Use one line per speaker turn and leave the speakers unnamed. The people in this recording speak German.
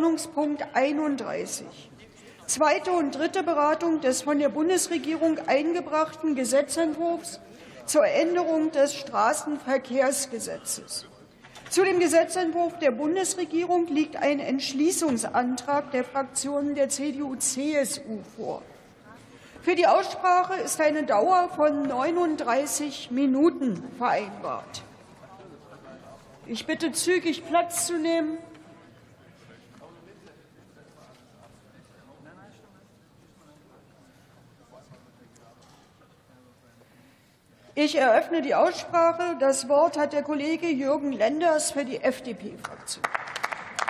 Tagesordnungspunkt 31. Zweite und dritte Beratung des von der Bundesregierung eingebrachten Gesetzentwurfs zur Änderung des Straßenverkehrsgesetzes. Zu dem Gesetzentwurf der Bundesregierung liegt ein Entschließungsantrag der Fraktionen der CDU-CSU vor. Für die Aussprache ist eine Dauer von 39 Minuten vereinbart. Ich bitte zügig Platz zu nehmen. Ich eröffne die Aussprache. Das Wort hat der Kollege Jürgen Lenders für die FDP-Fraktion.